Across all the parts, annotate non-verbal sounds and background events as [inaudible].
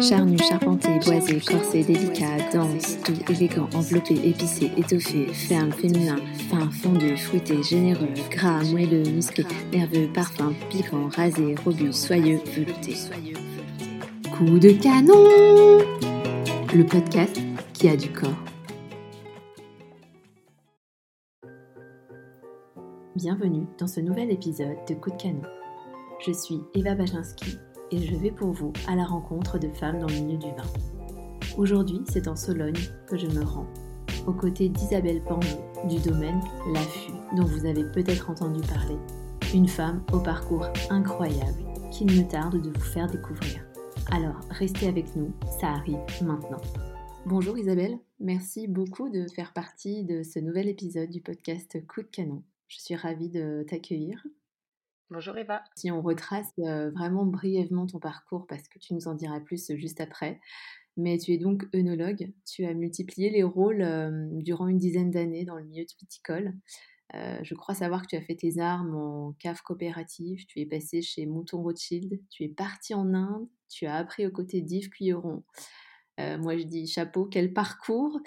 Charnu, charpenté, boisé, corsé, délicat, dense, doux, élégant, enveloppé, épicé, étoffé, ferme, féminin, fin, fondu, fruité, généreux, gras, moelleux, musclé, nerveux, parfum, piquant, rasé, robuste, soyeux, velouté. Coup de canon Le podcast qui a du corps. Bienvenue dans ce nouvel épisode de Coup de canon. Je suis Eva Bajinski et je vais pour vous à la rencontre de femmes dans le milieu du vin. Aujourd'hui, c'est en Sologne que je me rends, aux côtés d'Isabelle Pangeau du domaine L'Affût, dont vous avez peut-être entendu parler. Une femme au parcours incroyable qu'il me tarde de vous faire découvrir. Alors, restez avec nous, ça arrive maintenant. Bonjour Isabelle, merci beaucoup de faire partie de ce nouvel épisode du podcast Coup de canon. Je suis ravie de t'accueillir. Bonjour Eva. Si on retrace vraiment brièvement ton parcours, parce que tu nous en diras plus juste après, mais tu es donc œnologue, tu as multiplié les rôles durant une dizaine d'années dans le milieu de viticole. je crois savoir que tu as fait tes armes en cave coopérative, tu es passé chez Mouton Rothschild, tu es parti en Inde, tu as appris aux côtés d'Yves Cuilleron. moi je dis chapeau, quel parcours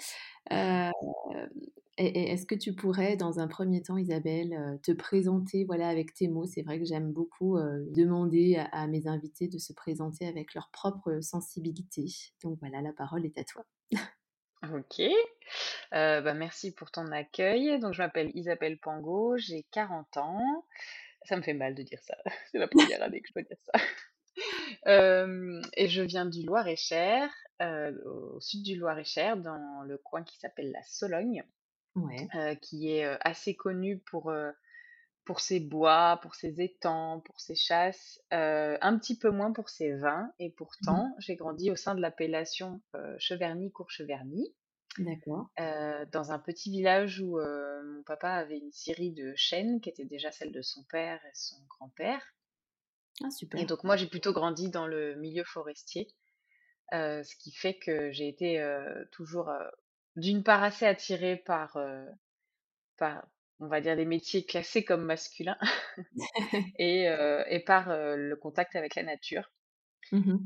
est-ce que tu pourrais, dans un premier temps, Isabelle, te présenter voilà, avec tes mots? C'est vrai que j'aime beaucoup demander à, mes invités de se présenter avec leur propre sensibilité. Donc voilà, la parole est à toi. Ok, bah merci pour ton accueil. Donc je m'appelle Isabelle Pango, j'ai 40 ans. Ça me fait mal de dire ça. [laughs] C'est la première année que je peux dire ça. et je viens du Loir-et-Cher, au sud du Loir-et-Cher, dans le coin qui s'appelle la Sologne qui est assez connu pour, pour ses bois, pour ses étangs, pour ses chasses, un petit peu moins pour ses vins. Et mmh pourtant, j'ai grandi au sein de l'appellation Cheverny-Courcheverny. D'accord. dans un petit village où mon papa avait une série de chênes qui était déjà celle de son père et son grand-père. Ah, super. Et donc moi j'ai plutôt grandi dans le milieu forestier, ce qui fait que j'ai été toujours d'une part assez attirée par, par, on va dire, les métiers classés comme masculins [laughs] et, et par le contact avec la nature. Mmh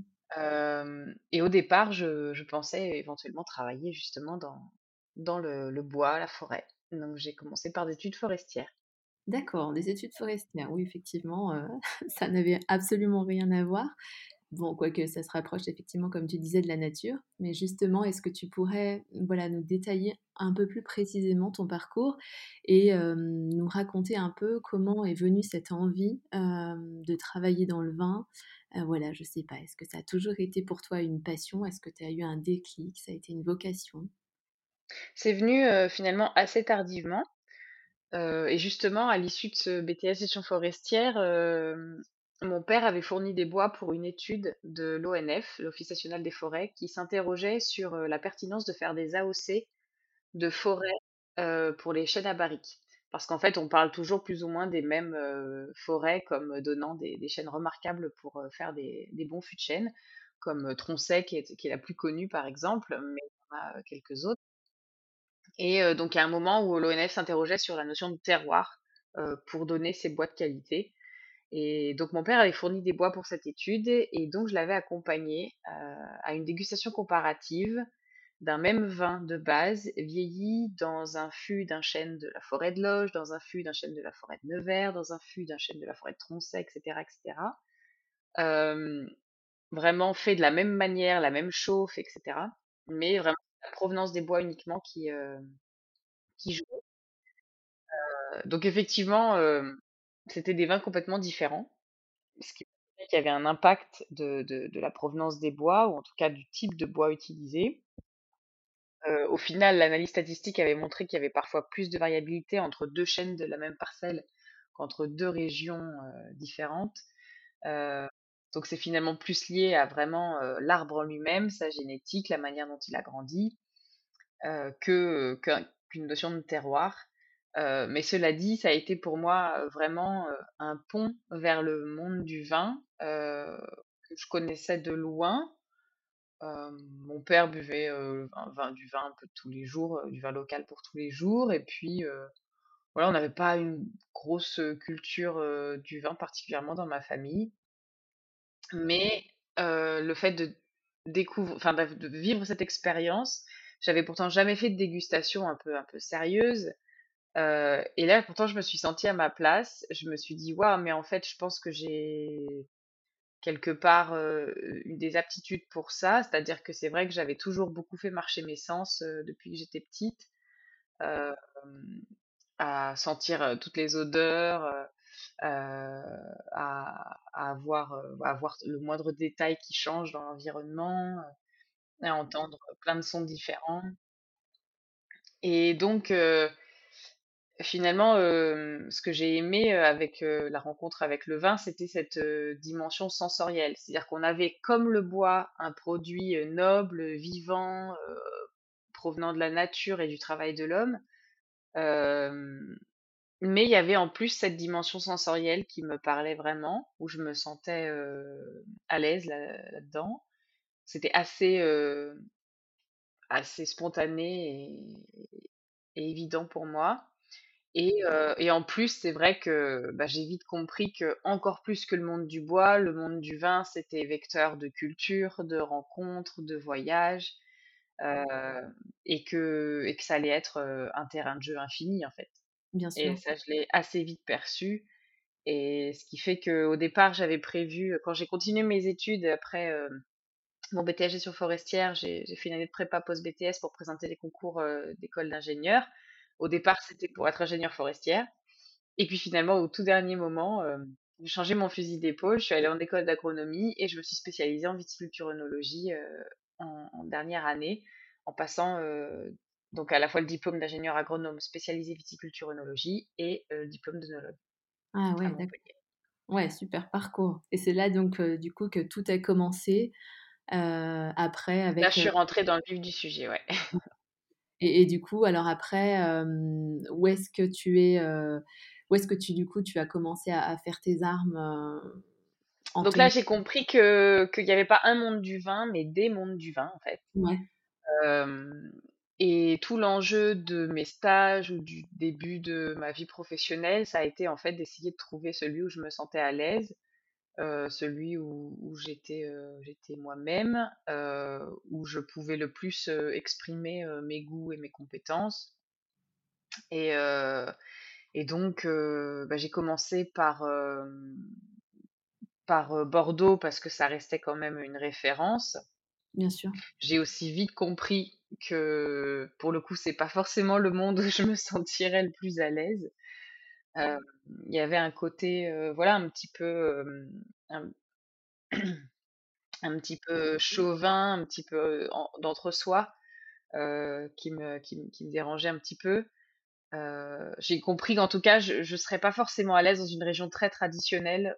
et au départ, je, je, pensais éventuellement travailler justement dans, dans le, le bois, la forêt. Donc j'ai commencé par des études forestières. D'accord, des études forestières. Oui, effectivement, [laughs] ça n'avait absolument rien à voir. Bon, quoique ça se rapproche effectivement, comme tu disais, de la nature. Mais justement, est-ce que tu pourrais voilà, nous détailler un peu plus précisément ton parcours et nous raconter un peu comment est venue cette envie de travailler dans le vin? Voilà, je sais pas, est-ce que ça a toujours été pour toi une passion? Est-ce que tu as eu un déclic? Ça a été une vocation? C'est venu finalement assez tardivement. et justement, à l'issue de ce BTS gestion forestière, père avait fourni des bois pour une étude de l'ONF, l'Office national des forêts, qui s'interrogeait sur euh, la pertinence de faire des AOC de forêt euh, pour les chênes à barriques. Parce qu'en fait, on parle toujours plus ou moins des mêmes euh, forêts comme donnant des, chênes remarquables pour faire des, bons fûts de chêne, comme Troncet, qui est, qui est la plus connue par exemple, mais il y en a quelques autres. Et donc, il y a un moment où l'ONF s'interrogeait sur la notion de terroir pour donner ces bois de qualité. Et donc mon père avait fourni des bois pour cette étude et donc je l'avais accompagné euh, à une dégustation comparative d'un même vin de base vieilli dans un fût d'un chêne de la forêt de Loge, dans un fût d'un chêne de la forêt de Nevers, dans un fût d'un chêne de la forêt de Troncet, etc. etc. Euh, vraiment fait de la même manière, la même chauffe, etc. Mais vraiment la provenance des bois uniquement qui, euh, qui joue. donc effectivement, c'était des vins complètement différents, ce qui qu'il avait un impact de, la provenance des bois, ou en tout cas du type de bois utilisé. Euh, au final, l'analyse statistique avait montré qu'il y avait parfois plus de variabilité entre deux chaînes de la même parcelle qu'entre deux régions euh, différentes. Euh, donc c'est finalement plus lié à vraiment l'arbre lui-même, sa génétique, la manière dont il a grandi, que qu'une notion de terroir mais cela dit, ça a été pour moi vraiment un pont vers le monde du vin que je connaissais de loin. mon père buvait du vin un peu tous les jours, du vin local pour tous les jours, et puis voilà, on n'avait pas une grosse culture du vin particulièrement dans ma famille, mais le fait de de vivre cette expérience. J'avais pourtant jamais fait de dégustation un peu un peu sérieuse. Euh, et là, pourtant, je me suis sentie à ma place. Je me suis dit, waouh, mais en fait, je pense que j'ai quelque part euh, eu des aptitudes pour ça. C'est-à-dire que c'est vrai que j'avais toujours beaucoup fait marcher mes sens euh, depuis que j'étais petite, à sentir toutes les odeurs, à, à avoir, à voir le moindre détail qui change dans l'environnement, à entendre plein de sons différents. Et donc, finalement, ce que j'ai aimé avec la rencontre avec le vin, c'était cette dimension sensorielle. C'est-à-dire qu'on avait, comme le bois, un produit noble, vivant, provenant de la nature et du travail de l'homme. mais il y avait en plus cette dimension sensorielle qui me parlait vraiment, où je me sentais à l'aise là-dedans. C'était assez, assez spontané et évident pour moi. Et, euh, et en plus, c'est vrai que bah, j'ai vite compris que encore plus que le monde du bois, le monde du vin, c'était vecteur de culture, de rencontres, de voyages, euh, et que et que ça allait être euh, un terrain de jeu infini en fait. Bien Et sûr. ça, je l'ai assez vite perçu. Et ce qui fait qu'au départ, j'avais prévu, quand j'ai continué mes études après mon BTS gestion forestière, j'ai j'ai fait une année de prépa post-BTS pour présenter les concours d'école d'ingénieur. Au départ, c'était pour être ingénieure forestière. Et puis finalement, au tout dernier moment, euh, j'ai changé mon fusil d'épaule. Je suis allée en école d'agronomie et je me suis spécialisée en viticulture-œnologie euh, en, en, dernière année, en passant euh, donc à la fois le diplôme d'ingénieur agronome spécialisé viticulture-œnologie et le diplôme d'œnologue ah, ouais, d'accord. Ouais, super parcours. Et c'est là donc du coup que tout a commencé après Là, je suis rentrée dans le vif du sujet, ouais. Et, et, du coup, alors après, euh, où est-ce que tu es Où est-ce que tu du coup tu as commencé à, à faire tes armes en Donc là, j'ai compris que qu'il n'y avait pas un monde du vin, mais des mondes du vin, en fait. Ouais. Et tout l'enjeu de mes stages ou du début de ma vie professionnelle, ça a été en fait d'essayer de trouver celui où je me sentais à l'aise, euh, celui où, où j'étais euh, j'étais moi-même, euh, où je pouvais le plus exprimer mes goûts et mes compétences. Et, et donc, bah, j'ai commencé par par Bordeaux parce que ça restait quand même une référence. Bien sûr. J'ai aussi vite compris que pour le coup, c'est pas forcément le monde où je me sentirais le plus à l'aise. Il y avait un côté, voilà, un petit peu, [clears throat] un, petit peu chauvin, un petit peu d'entre-soi, qui me, qui, qui, me dérangeait un petit peu. J'ai compris qu'en tout cas, je ne serais pas forcément à l'aise dans une région très traditionnelle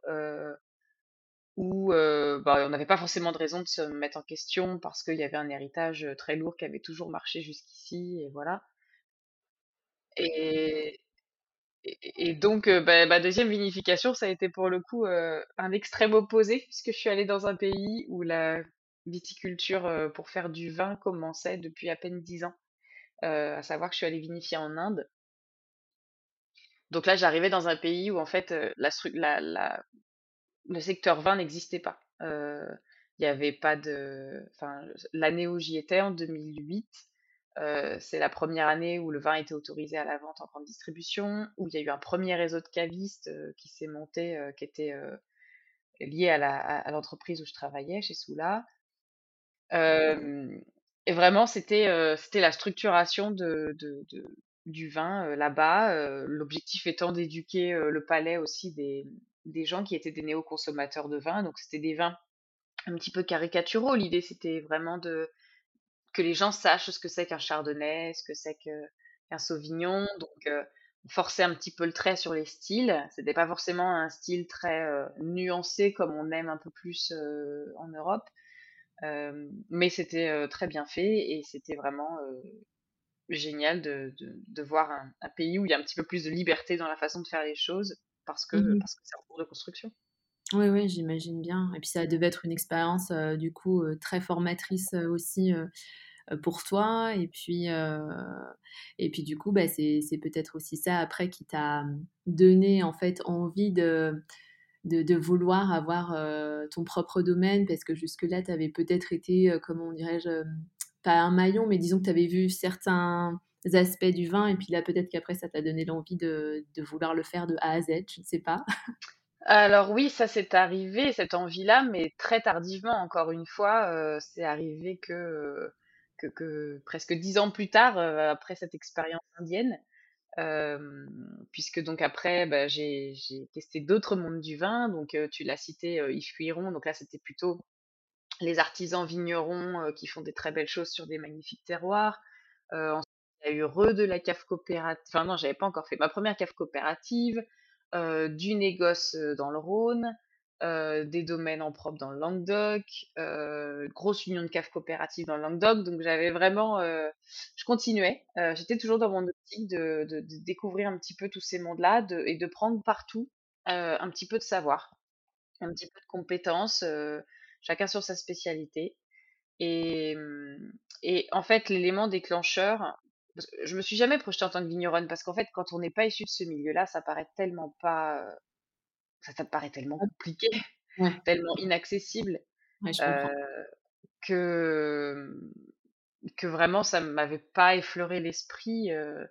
où euh, on n'avait pas forcément de raison de se mettre en question parce qu'il y avait un héritage très lourd qui avait toujours marché jusqu'ici, et voilà. Et, et, donc, euh, bah, ma deuxième vinification, ça a été pour le coup euh, un extrême opposé, puisque je suis allée dans un pays où la viticulture euh, pour faire du vin commençait depuis à peine dix ans, à savoir que je suis allée vinifier en Inde. Donc là, j'arrivais dans un pays où en fait la, le secteur vin n'existait pas. Il n'y avait pas de. Enfin, l'année où j'y étais, en 2008, euh, c'est la première année où le vin était autorisé à la vente en grande distribution, où il y a eu un premier réseau de cavistes euh, qui s'est monté, euh, qui était lié à l'entreprise où je travaillais, chez Soula. Et vraiment, c'était c'était la structuration de, de, de du vin là-bas, l'objectif étant d'éduquer le palais aussi des, des gens qui étaient des néo-consommateurs de vin. Donc c'était des vins un petit peu caricaturaux. L'idée c'était vraiment de que les gens sachent ce que c'est qu'un chardonnay, ce que c'est qu'un sauvignon. Donc euh, forcer un petit peu le trait sur les styles. C'était pas forcément un style très euh, nuancé comme on aime un peu plus euh, en Europe. Mais c'était euh, très bien fait et c'était vraiment génial de, de, de voir un, un, pays où il y a un petit peu plus de liberté dans la façon de faire les choses parce que Mmh parce que c'est en cours de construction. Oui, oui, j'imagine bien. Et puis ça devait être une expérience euh, du coup euh, très formatrice euh, aussi pour toi. Et puis, et puis du coup, bah, c'est, c'est peut-être aussi ça après qui t'a donné en fait envie de de, vouloir avoir ton propre domaine parce que jusque-là, tu avais peut-être été, comment dirais-je, pas un maillon, mais disons que tu avais vu certains aspects du vin et puis là, peut-être qu'après, ça t'a donné l'envie de, de, vouloir le faire de A à Z, je ne sais pas. [laughs] Alors oui, ça s'est arrivé, cette envie-là, mais très tardivement, encore une fois. c'est arrivé que, que, presque dix ans plus tard, après cette expérience indienne. puisque donc après, bah, j'ai testé d'autres mondes du vin. Donc tu l'as cité, Yves Cuiron. Donc là, c'était plutôt les artisans vignerons qui font des très belles choses sur des magnifiques terroirs. ensuite, il y a eu Re de la cave coopérative. Enfin non, j'avais pas encore fait ma première cave coopérative. Euh, du négoce euh, dans le Rhône, euh, des domaines en propre dans le Languedoc, grosse union de caves coopératives dans le Languedoc. Donc j'avais vraiment, je continuais. J'étais toujours dans mon optique de, de, découvrir un petit peu tous ces mondes-là et de prendre partout un petit peu de savoir, un petit peu de compétences, chacun sur sa spécialité. Et, et en fait, l'élément déclencheur, je me suis jamais projetée en tant que vigneronne parce qu'en fait, quand on n'est pas issu de ce milieu-là, ça paraît tellement pas, ça, ça paraît tellement compliqué, [laughs] tellement inaccessible euh, que que vraiment ça m'avait pas effleuré l'esprit. Euh,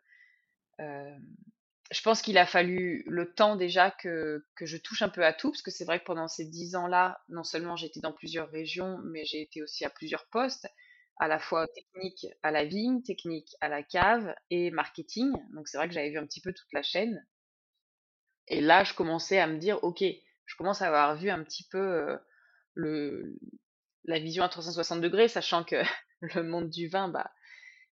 je pense qu'il a fallu le temps déjà que, que je touche un peu à tout, parce que c'est vrai que pendant ces dix ans-là, non seulement j'étais dans plusieurs régions, mais j'ai été aussi à plusieurs postes à la fois technique à la vigne, technique à la cave et marketing. Donc c'est vrai que j'avais vu un petit peu toute la chaîne. Et là, je commençais à me dire, ok, je commence à avoir vu un petit peu la vision à 360 degrés, sachant que [laughs] le monde du vin, bah,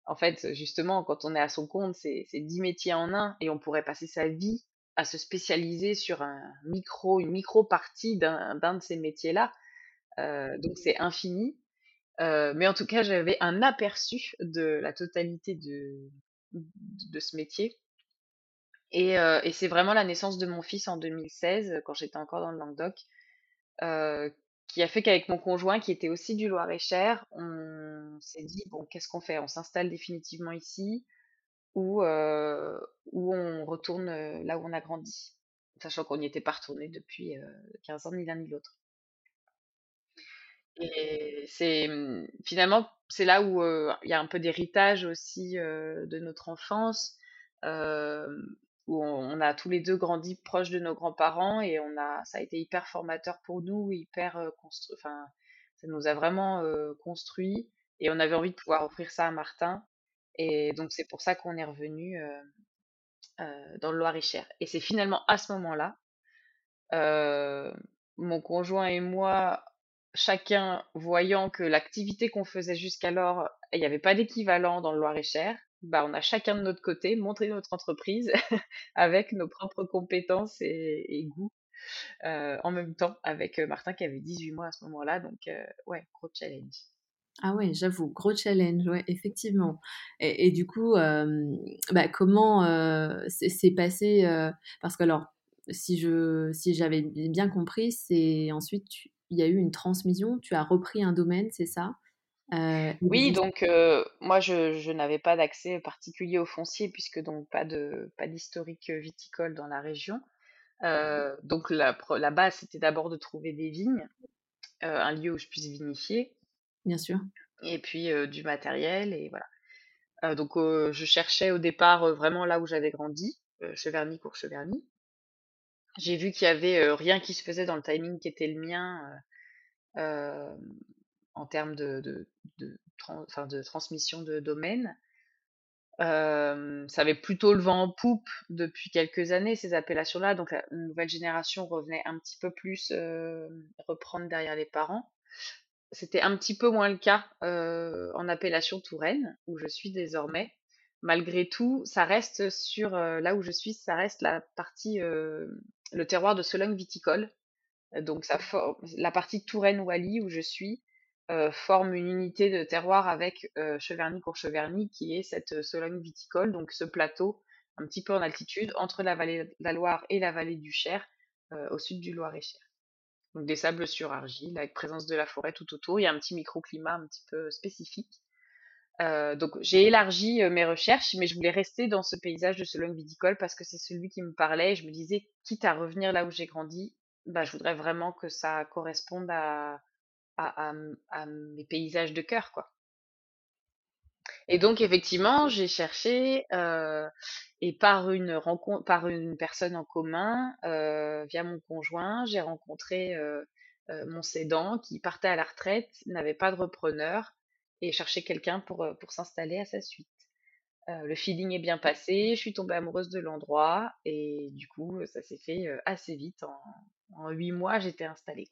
en fait, justement, quand on est à son compte, c'est 10 métiers en un et on pourrait passer sa vie à se spécialiser sur un micro, une micro partie d'un de ces métiers-là. Donc c'est infini. Mais en tout cas, j'avais un aperçu de la totalité de, de ce métier. Et, euh, et c'est vraiment la naissance de mon fils en 2016, quand j'étais encore dans le Languedoc, euh, qui a fait qu'avec mon conjoint, qui était aussi du Loir-et-Cher, on s'est dit, bon, qu'est-ce qu'on fait? On s'installe définitivement ici ou, euh, ou on retourne là où on a grandi, sachant qu'on n'y était pas retourné depuis 15 ans, ni l'un ni l'autre. Et c'est mmh, finalement, c'est là où il y a un peu d'héritage aussi de notre enfance, où on, a tous les deux grandi proches de nos grands-parents et on a, ça a été hyper formateur pour nous, hyper construit, enfin, ça nous a vraiment construit et on avait envie de pouvoir offrir ça à Martin. Et donc c'est pour ça qu'on est revenu dans le Loir-et-Cher. Et c'est finalement à ce moment-là, mon conjoint et moi, chacun voyant que l'activité qu'on faisait jusqu'alors, il n'y avait pas d'équivalent dans le Loir-et-Cher, bah, on a chacun de notre côté montré notre entreprise [laughs] avec nos propres compétences et, goûts euh, en même temps avec euh, Martin qui avait 18 mois à ce moment-là. Donc, euh, ouais, gros challenge. Ah ouais, j'avoue, gros challenge, ouais, effectivement. Et, du coup, bah, comment c'est passé Parce que alors, si si j'avais bien compris, c'est ensuite il y a eu une transmission, tu as repris un domaine, c'est ça? Euh, Oui, donc euh, moi je, n'avais pas d'accès particulier au foncier puisque donc pas de pas d'historique viticole dans la région. Euh, donc la, la base c'était d'abord de trouver des vignes, un lieu où je puisse vinifier. Bien sûr. Et puis du matériel et voilà. donc je cherchais au départ vraiment là où j'avais grandi, Cheverny, Courcheverny. J'ai vu qu'il y avait rien qui se faisait dans le timing qui était le mien en termes de, transmission de domaine. ça avait plutôt le vent en poupe depuis quelques années, ces appellations-là. Donc la nouvelle génération revenait un petit peu plus reprendre derrière les parents. C'était un petit peu moins le cas en appellation Touraine, où je suis désormais malgré tout, ça reste sur là où je suis, ça reste la partie le terroir de Sologne viticole. Donc ça la partie Touraine-Wally où je suis forme une unité de terroir avec euh, Cheverny-Courcheverny qui est cette euh, Sologne viticole, donc ce plateau un petit peu en altitude entre la vallée de la Loire et la vallée du Cher au sud du Loir-et-Cher. Donc des sables sur argile avec présence de la forêt tout autour. Il y a un petit microclimat un petit peu spécifique. donc j'ai élargi mes recherches, mais je voulais rester dans ce paysage de Sologne viticole parce que c'est celui qui me parlait. je me disais, quitte à revenir là où j'ai grandi, bah, je voudrais vraiment que ça corresponde à, à, à à mes paysages de cœur, quoi. Et donc effectivement, j'ai cherché euh, et par une rencontre, par une personne en commun, euh, via mon conjoint, j'ai rencontré euh, mon cédant qui partait à la retraite, n'avait pas de repreneur et cherchait quelqu'un pour, pour s'installer à sa suite. Le feeling est bien passé, je suis tombée amoureuse de l'endroit et du coup, ça s'est fait assez vite. En, en huit mois, j'étais installée,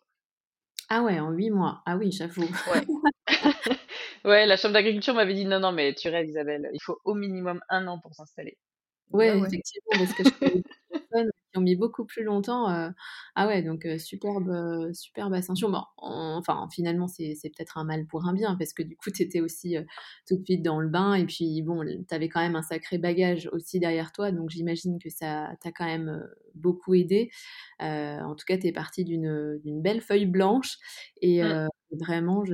Ah ouais, en huit mois. Ah oui, j'avoue. Ouais. [laughs] Ouais, la chambre d'agriculture m'avait dit non, non, mais tu rêves, Isabelle, il faut au minimum un an pour s'installer. Bah Ouais, ouais. effectivement, parce que je connais des [laughs] personnes qui ont mis beaucoup plus longtemps, heu, ah ouais, donc heu, superbe, heu, superbe ascension. Bon, en enfin, finalement, c'est c'est peut-être un mal pour un bien parce que du coup, tu étais aussi, tout de suite dans le bain et puis bon, l tu avais quand même un sacré bagage aussi derrière toi, donc j'imagine que ça t'a quand même, beaucoup aidé. En tout cas, tu es partie d'une, d'une belle feuille blanche et Mm. Vraiment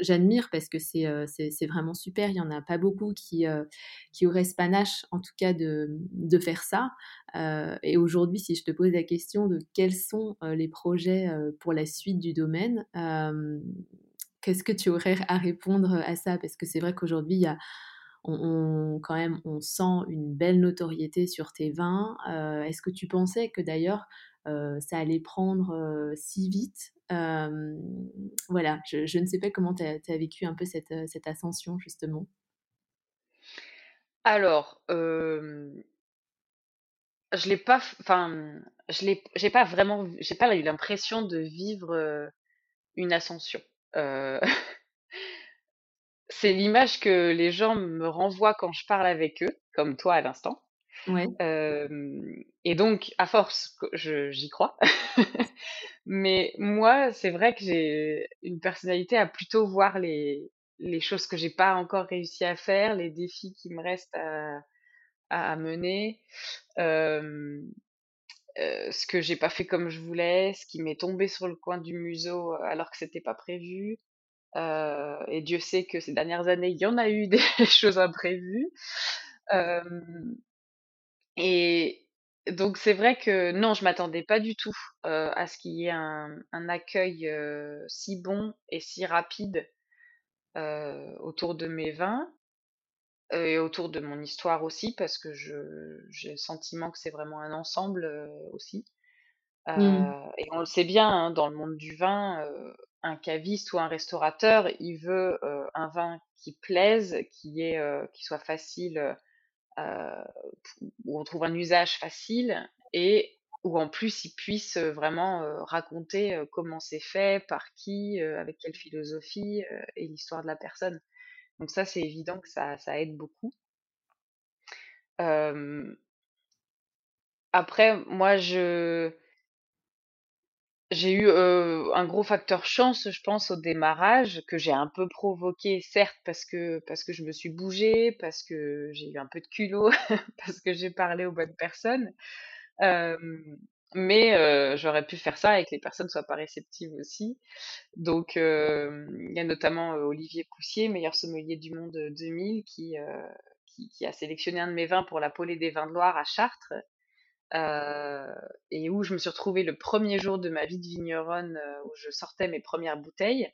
j'admire parce que c'est, c'est vraiment super. Il y en a pas beaucoup qui, heu, qui auraient ce panache, en tout cas, de, faire ça. Euh, et aujourd'hui, si je te pose la question de quels sont euh, les projets euh, pour la suite du domaine, euh, qu'est-ce que tu aurais à répondre à ça? Parce que c'est vrai qu'aujourd'hui, on, quand même, on sent une belle notoriété sur tes vins. Euh, Est-ce que tu pensais que d'ailleurs, euh, ça allait prendre euh, si vite Euh, Voilà, je, ne sais pas comment tu as, vécu un peu cette, ascension, justement. Alors, euh, je l'ai pas, enfin, je pas vraiment, pas eu l'impression de vivre euh, une ascension. Euh, [laughs] c'est l'image que les gens me renvoient quand je parle avec eux, comme toi à l'instant. Et donc, à force, j'y crois. [laughs] Mais moi, c'est vrai que j'ai une personnalité à plutôt voir les, les choses que j'ai pas encore réussi à faire, les défis qui me restent à, à, mener, ce que j'ai pas fait comme je voulais, ce qui m'est tombé sur le coin du museau alors que c'était pas prévu. Et Dieu sait que ces dernières années, il y en a eu [laughs] des choses imprévues. Et donc c'est vrai que non, je m'attendais pas du tout euh, à ce qu'il y ait un, un accueil euh, si bon et si rapide euh, autour de mes vins et autour de mon histoire aussi, parce que je j'ai le sentiment que c'est vraiment un ensemble aussi. Mm. Euh, et on le sait bien, hein, dans le monde du vin, un caviste ou un restaurateur, il veut un vin qui plaise, qui est, qui soit facile où on trouve un usage facile et où en plus ils puissent euh, vraiment euh, raconter euh, comment c'est fait, par qui, euh, avec quelle philosophie euh, et l'histoire de la personne. Donc ça, c'est évident que ça, aide beaucoup. Euh, après, moi, je j'ai eu un gros facteur chance, je pense, au démarrage, que j'ai un peu provoqué, certes, parce que parce que je me suis bougée, parce que j'ai eu un peu de culot, [laughs] parce que j'ai parlé aux bonnes personnes. Mais j'aurais pu faire ça et que les personnes soient pas réceptives aussi. Donc, il y a notamment Olivier Poussier, meilleur sommelier du monde 2000, qui, euh, qui, qui a sélectionné un de mes vins pour la Polée des vins de Loire à Chartres, euh, et où je me suis retrouvée le premier jour de ma vie de vigneronne, euh, où je sortais mes premières bouteilles,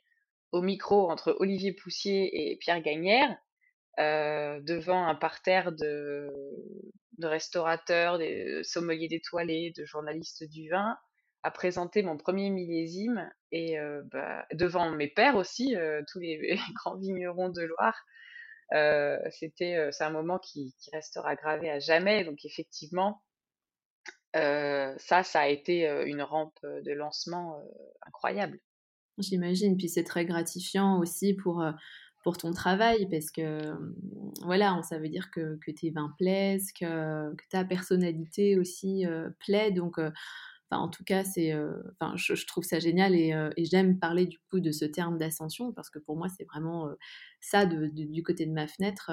au micro entre Olivier Poussier et Pierre Gagnère, euh, devant un parterre de, de restaurateurs, des sommeliers d'étoilés, de journalistes du vin, à présenter mon premier millésime et bah, devant mes pères aussi, tous les, [laughs] grands vignerons de Loire. C'était, c'est un moment qui, restera gravé à jamais. Donc effectivement, ça, ça a été une rampe de lancement incroyable. J'imagine, puis c'est très gratifiant aussi pour, pour ton travail parce que voilà, ça veut dire que, que tes vins plaisent, que, ta personnalité aussi plaît. Donc, enfin, en tout cas, c'est, euh, enfin, je, je trouve ça génial et, euh, et j'aime parler du coup de ce terme d'ascension parce que pour moi, c'est vraiment euh, ça de- de- du côté de ma fenêtre.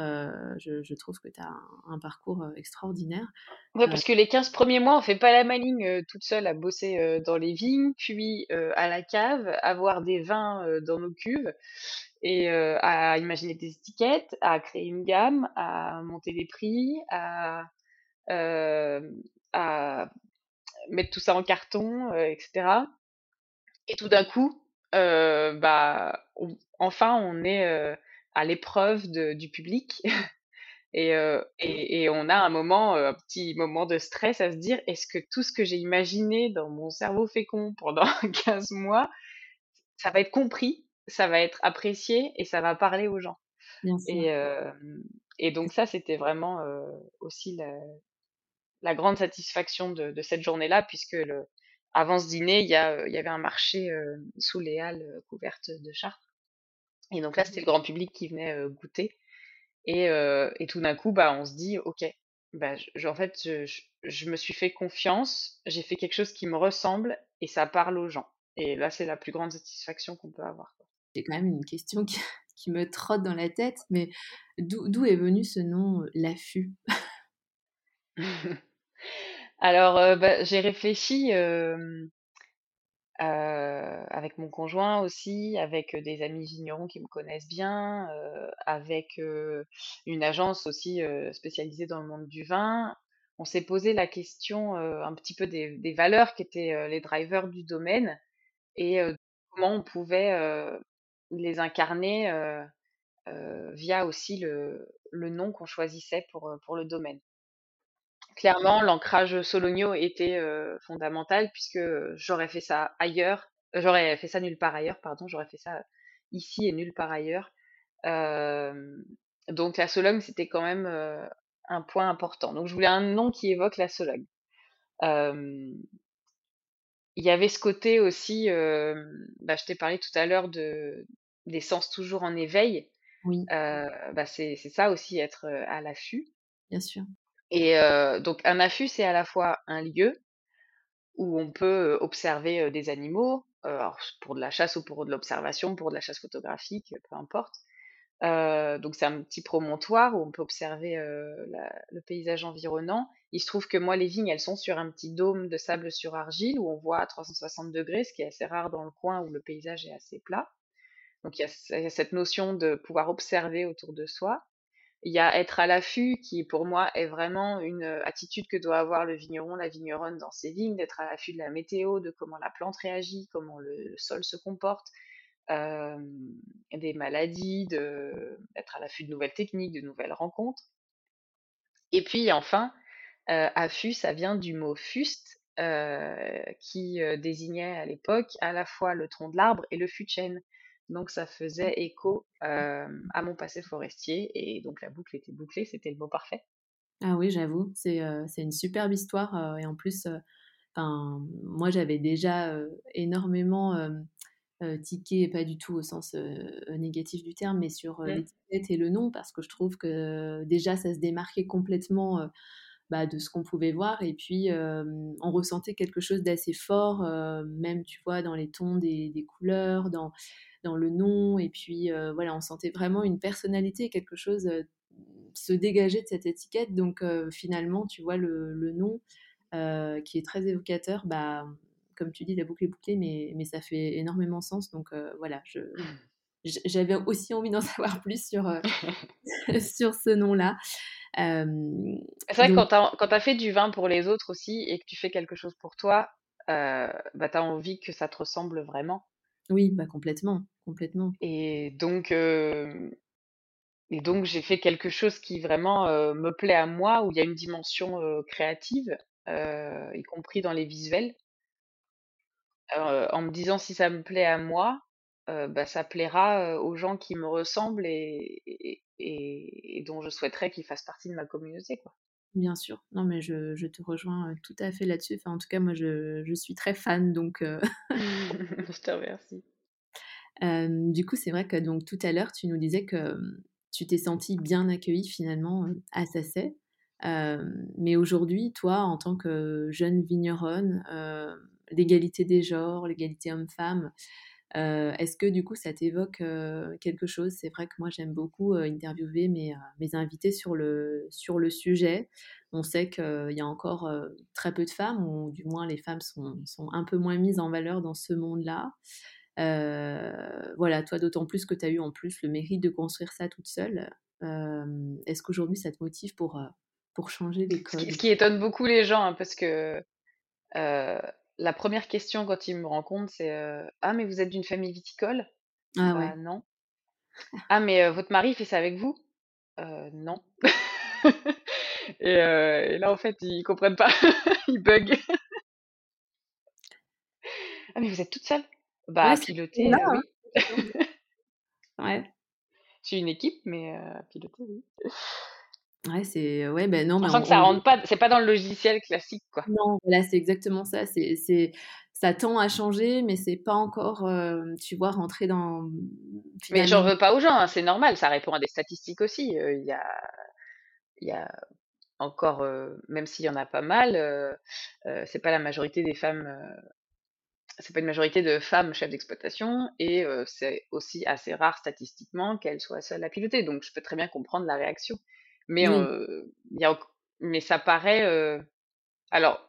je, je trouve que tu as un, un parcours extraordinaire. Ouais, Euh, parce que les 15 premiers mois, on fait pas la maligne toute seule à bosser dans les vignes, puis à la cave, avoir des vins dans nos cuves et euh, à imaginer des étiquettes, à créer une gamme, à monter les prix, à, euh, à mettre tout ça en carton, etc. Et tout d'un coup, bah, enfin, on est à l'épreuve du public. [laughs] Et, et, et, on a un moment, un petit moment de stress à se dire, est-ce que tout ce que j'ai imaginé dans mon cerveau fécond pendant [laughs] 15 mois, ça va être compris, ça va être apprécié et ça va parler aux gens. Et, et donc ça, c'était vraiment aussi la, la, grande satisfaction de, de cette journée-là, puisque le, avant ce dîner, il y, a, il y avait un marché sous les halles couvertes de chartres. Et donc là, c'était le grand public qui venait goûter. Et, et tout d'un coup, bah, on se dit, ok, bah, je, en fait, je, je, me suis fait confiance, j'ai fait quelque chose qui me ressemble et ça parle aux gens. Et là, c'est la plus grande satisfaction qu'on peut avoir. C'est quand même une question qui, [laughs] qui, me trotte dans la tête, mais d'où est venu ce nom, l'affût? [laughs] Alors, bah, j'ai réfléchi avec mon conjoint aussi, avec des amis vignerons qui me connaissent bien, avec une agence aussi spécialisée dans le monde du vin. On s'est posé la question un petit peu des, valeurs qui étaient les drivers du domaine et comment on pouvait les incarner via aussi le, nom qu'on choisissait pour le domaine. Clairement, l'ancrage Sologno était fondamental puisque j'aurais fait ça ailleurs, j'aurais fait ça nulle part ailleurs, pardon, j'aurais fait ça ici et nulle part ailleurs. donc la Sologne, c'était quand même un point important. Donc je voulais un nom qui évoque la Sologne. il y avait ce côté aussi, bah, je t'ai parlé tout à l'heure de des sens toujours en éveil. Oui. bah c'est ça aussi être à l'affût. Bien sûr. Et donc un affût, c'est à la fois un lieu où on peut observer des animaux, pour de la chasse ou pour de l'observation, pour de la chasse photographique, peu importe. donc c'est un petit promontoire où on peut observer le paysage environnant. Il se trouve que moi, les vignes, elles sont sur un petit dôme de sable sur argile où on voit à 360 degrés, ce qui est assez rare dans le coin où le paysage est assez plat. Donc il y a cette notion de pouvoir observer autour de soi. Il y a être à l'affût qui, pour moi, est vraiment une euh, attitude que doit avoir le vigneron, la vigneronne dans ses vignes, d'être à l'affût de la météo, de comment la plante réagit, comment le, sol se comporte, euh, des maladies, d'être à l'affût de nouvelles techniques, de nouvelles rencontres. Et puis enfin, euh, affût, ça vient du mot fuste, qui désignait à l'époque à la fois le tronc de l'arbre et le fût de chêne. Donc ça faisait écho à mon passé forestier et donc la boucle était bouclée, c'était le mot parfait. Ah oui, j'avoue, c'est une superbe histoire et en plus, moi j'avais déjà énormément tiqué, pas du tout au sens négatif du terme, mais sur mmh. l'étiquette et le nom parce que je trouve que déjà ça se démarquait complètement bah, de ce qu'on pouvait voir. Et puis, on ressentait quelque chose d'assez fort, même, tu vois, dans les tons des, des couleurs, dans, dans le nom. Et puis, voilà, on sentait vraiment une personnalité, quelque chose se dégager de cette étiquette. Donc, finalement, tu vois, le, le nom qui est très évocateur, bah, comme tu dis, la boucle est bouclée, mais, mais ça fait énormément sens. Donc, voilà, je j'avais aussi envie d'en [laughs] savoir plus sur, [laughs] sur ce nom-là. C'est vrai que quand tu as, fait du vin pour les autres aussi et que tu fais quelque chose pour toi, euh, bah, tu as envie que ça te ressemble vraiment. Oui, bah complètement, complètement. Et donc, et donc j'ai fait quelque chose qui vraiment me plaît à moi, où il y a une dimension créative, y compris dans les visuels. en me disant si ça me plaît à moi, bah, ça plaira aux gens qui me ressemblent et, et, dont je souhaiterais qu'ils fassent partie de ma communauté. Quoi. Bien sûr, non mais je, je te rejoins tout à fait là-dessus. Enfin, en tout cas, moi je, je suis très fan, donc. [laughs] je te remercie. [laughs] du coup, c'est vrai que donc tout à l'heure, tu nous disais que tu t'es sentie bien accueillie finalement à Sasset. mais aujourd'hui, toi, en tant que jeune vigneronne, l'égalité des genres, l'égalité homme-femme, euh, est-ce que du coup ça t'évoque euh, quelque chose? C'est vrai que moi j'aime beaucoup euh, interviewer mes, mes, invités sur le, sur le sujet. On sait qu'il y a encore très peu de femmes, ou du moins les femmes sont, sont, un peu moins mises en valeur dans ce monde-là. voilà, toi d'autant plus que tu as eu en plus le mérite de construire ça toute seule. Est-ce qu'aujourd'hui ça te motive pour, pour changer les codes ce qui, étonne beaucoup les gens, hein, parce que la première question quand il me rencontre, c'est Ah, mais vous êtes d'une famille viticole? Ah ouais. Bah non. Ah, mais votre mari fait ça avec vous? Non. [laughs] et, et, là, en fait, ils comprennent pas. [laughs] ils bug. ah, mais vous êtes toute seule? Bah, Ouais, piloter, là, oui. hein. Ouais. [laughs] J'ai une équipe, mais à piloter, oui. Ouais, c'est ouais, ben non, mais On sent on que ça rentre pas, c'est pas dans le logiciel classique, quoi. Non, voilà, c'est exactement ça. C'est c'est ça tend à changer, mais c'est pas encore, heu, tu vois, rentré dans, mmh, Mais j'en finalement veux pas aux gens, hein, c'est normal, ça répond à des statistiques aussi. Heu, il y a il y a encore, heu, même s'il y en a pas mal, c'est pas la majorité des femmes, c'est pas une majorité de femmes chefs d'exploitation et c'est aussi assez rare statistiquement qu'elles soient seules à piloter. Donc je peux très bien comprendre la réaction. Mais oui, y a mais ça paraît, alors